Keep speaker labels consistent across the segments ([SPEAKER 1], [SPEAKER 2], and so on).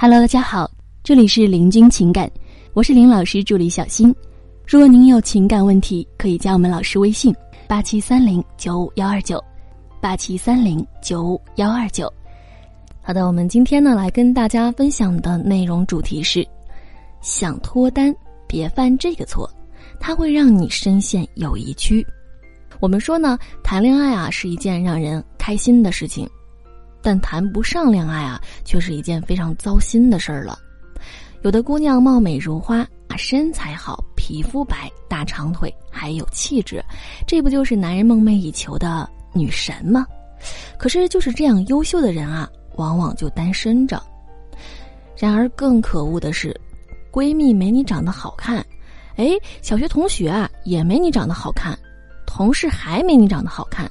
[SPEAKER 1] Hello，大家好，这里是林君情感，我是林老师助理小新。如果您有情感问题，可以加我们老师微信：八七三零九五幺二九，八七三零九五幺二九。好的，我们今天呢来跟大家分享的内容主题是：想脱单，别犯这个错，它会让你深陷友谊区。我们说呢，谈恋爱啊是一件让人开心的事情，但谈不上恋爱啊，却是一件非常糟心的事儿了。有的姑娘貌美如花啊，身材好，皮肤白，大长腿，还有气质，这不就是男人梦寐以求的女神吗？可是就是这样优秀的人啊，往往就单身着。然而更可恶的是，闺蜜没你长得好看，哎，小学同学啊也没你长得好看。同事还没你长得好看，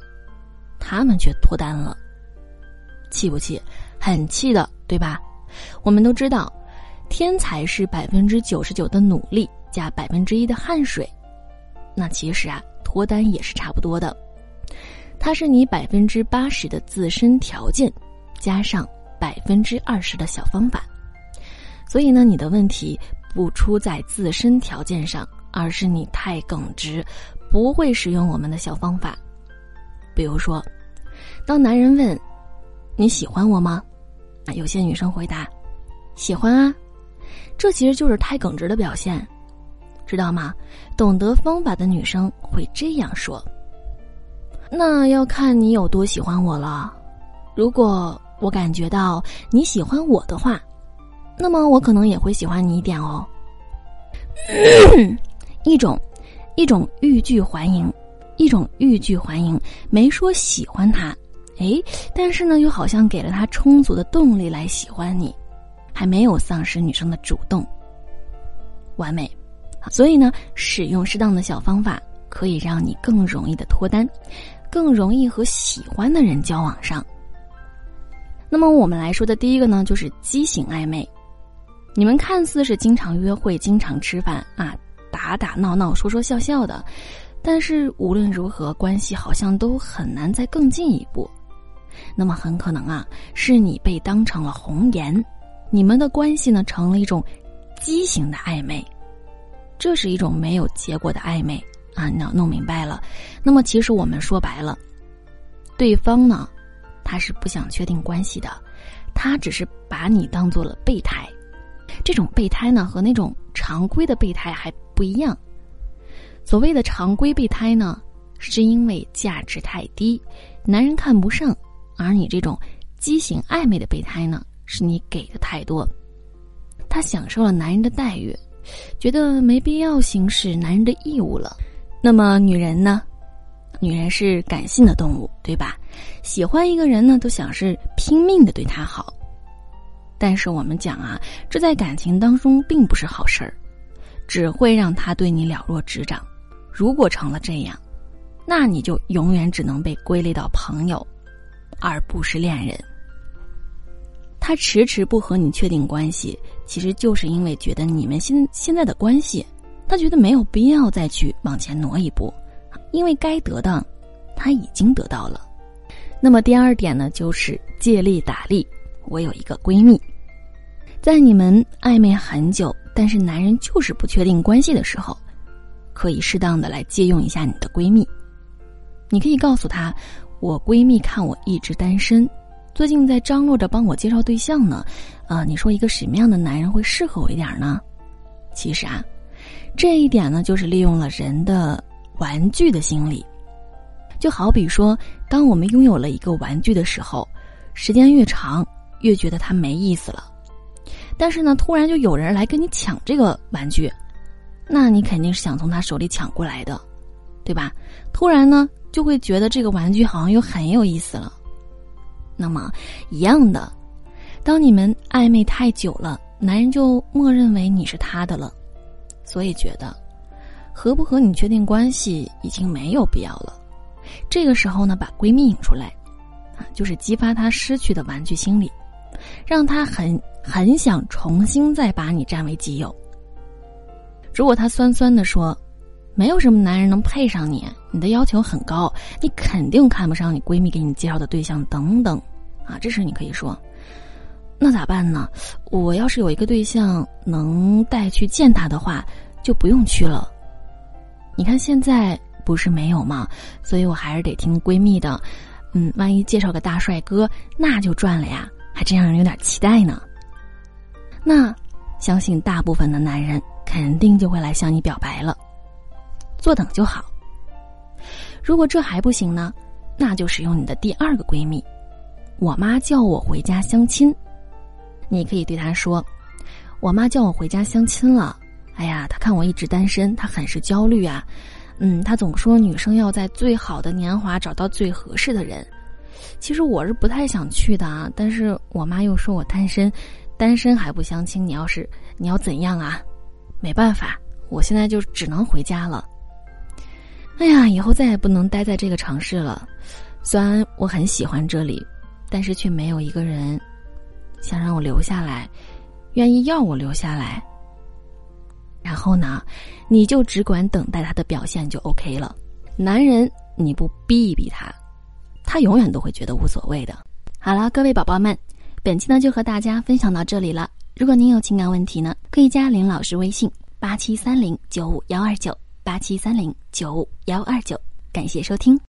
[SPEAKER 1] 他们却脱单了，气不气？很气的，对吧？我们都知道，天才是百分之九十九的努力加百分之一的汗水，那其实啊，脱单也是差不多的，它是你百分之八十的自身条件，加上百分之二十的小方法。所以呢，你的问题不出在自身条件上，而是你太耿直。不会使用我们的小方法，比如说，当男人问你喜欢我吗？啊，有些女生回答喜欢啊，这其实就是太耿直的表现，知道吗？懂得方法的女生会这样说。那要看你有多喜欢我了。如果我感觉到你喜欢我的话，那么我可能也会喜欢你一点哦。一种。一种欲拒还迎，一种欲拒还迎，没说喜欢他，哎，但是呢，又好像给了他充足的动力来喜欢你，还没有丧失女生的主动，完美。所以呢，使用适当的小方法，可以让你更容易的脱单，更容易和喜欢的人交往上。那么我们来说的第一个呢，就是畸形暧昧。你们看似是经常约会、经常吃饭啊。打打闹闹，说说笑笑的，但是无论如何，关系好像都很难再更进一步。那么很可能啊，是你被当成了红颜，你们的关系呢成了一种畸形的暧昧，这是一种没有结果的暧昧。啊！你要弄明白了。那么其实我们说白了，对方呢，他是不想确定关系的，他只是把你当做了。备胎。这种备胎呢，和那种常规的备胎还。不一样。所谓的常规备胎呢，是因为价值太低，男人看不上；而你这种畸形暧昧的备胎呢，是你给的太多，他享受了男人的待遇，觉得没必要行使男人的义务了。那么女人呢？女人是感性的动物，对吧？喜欢一个人呢，都想是拼命的对他好。但是我们讲啊，这在感情当中并不是好事儿。只会让他对你了若指掌。如果成了这样，那你就永远只能被归类到朋友，而不是恋人。他迟迟不和你确定关系，其实就是因为觉得你们现现在的关系，他觉得没有必要再去往前挪一步，因为该得的他已经得到了。那么第二点呢，就是借力打力。我有一个闺蜜，在你们暧昧很久。但是男人就是不确定关系的时候，可以适当的来借用一下你的闺蜜。你可以告诉她，我闺蜜看我一直单身，最近在张罗着帮我介绍对象呢。啊，你说一个什么样的男人会适合我一点呢？其实啊，这一点呢，就是利用了人的玩具的心理。就好比说，当我们拥有了一个玩具的时候，时间越长，越觉得它没意思了。但是呢，突然就有人来跟你抢这个玩具，那你肯定是想从他手里抢过来的，对吧？突然呢，就会觉得这个玩具好像又很有意思了。那么，一样的，当你们暧昧太久了，男人就默认为你是他的了，所以觉得和不和你确定关系已经没有必要了。这个时候呢，把闺蜜引出来，啊，就是激发他失去的玩具心理。让他很很想重新再把你占为己有。如果他酸酸的说：“没有什么男人能配上你，你的要求很高，你肯定看不上你闺蜜给你介绍的对象等等。”啊，这时你可以说：“那咋办呢？我要是有一个对象能带去见他的话，就不用去了。你看现在不是没有吗？所以我还是得听闺蜜的。嗯，万一介绍个大帅哥，那就赚了呀，还真让人有点期待呢。那相信大部分的男人肯定就会来向你表白了，坐等就好。如果这还不行呢，那就使用你的第二个闺蜜。我妈叫我回家相亲。你可以对她说：“我妈叫我回家相亲了。哎呀，她看我一直单身，她很是焦虑啊。嗯，她总说女生要在最好的年华找到最合适的人。其实我是不太想去的啊，但是我妈又说我单身，单身还不相亲，你要是你要怎样啊？没办法，我现在就只能回家了。哎呀，以后再也不能待在这个城市了。虽然我很喜欢这里，但是却没有一个人。”想让我留下来，愿意要我留下来。然后呢，你就只管等待他的表现就 OK 了。男人，你不逼一逼他，他永远都会觉得无所谓的。好了，各位宝宝们，本期呢就和大家分享到这里了。如果您有情感问题呢，可以加林老师微信：八七三零九五幺二九八七三零九五幺二九。感谢收听。